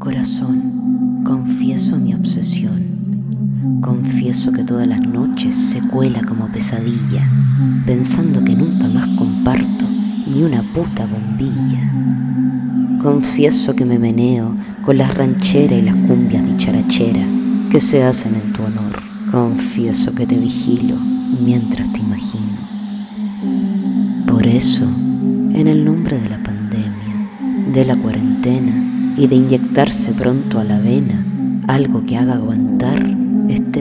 Corazón, confieso mi obsesión. Confieso que todas las noches se cuela como pesadilla, pensando que nunca más comparto ni una puta bombilla. Confieso que me meneo con las rancheras y las cumbias dicharachera que se hacen en tu honor. Confieso que te vigilo mientras te imagino. Por eso, en el nombre de la pandemia, de la cuarentena y de inyectarse pronto a la vena algo que haga aguantar este